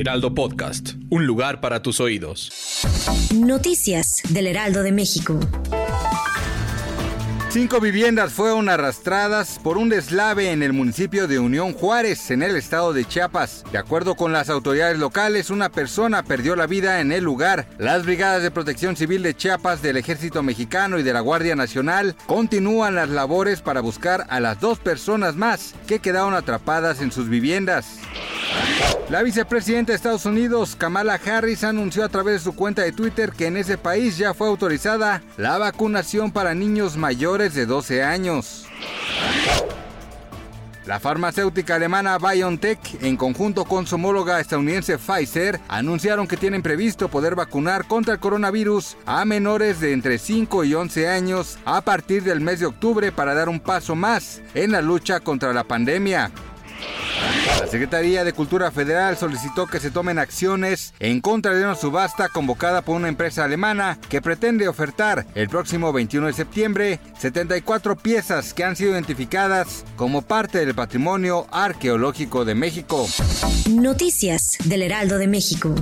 Heraldo Podcast. Un lugar para tus oídos. Noticias del Heraldo de México. Cinco viviendas fueron arrastradas por un deslave en el municipio de Unión Juárez, en el estado de Chiapas. De acuerdo con las autoridades locales, una persona perdió la vida en el lugar. Las brigadas de protección civil de Chiapas, del Ejército Mexicano y de la Guardia Nacional continúan las labores para buscar a las dos personas más que quedaron atrapadas en sus viviendas. La vicepresidenta de Estados Unidos, Kamala Harris, anunció a través de su cuenta de Twitter que en ese país ya fue autorizada la vacunación para niños mayores de 12 años. La farmacéutica alemana BioNTech, en conjunto con su homóloga estadounidense Pfizer, anunciaron que tienen previsto poder vacunar contra el coronavirus a menores de entre 5 y 11 años a partir del mes de octubre para dar un paso más en la lucha contra la pandemia. La Secretaría de Cultura Federal solicitó que se tomen acciones en contra de una subasta convocada por una empresa alemana que pretende ofertar el próximo 21 de septiembre 74 piezas que han sido identificadas como parte del patrimonio arqueológico de México. Noticias del Heraldo de México.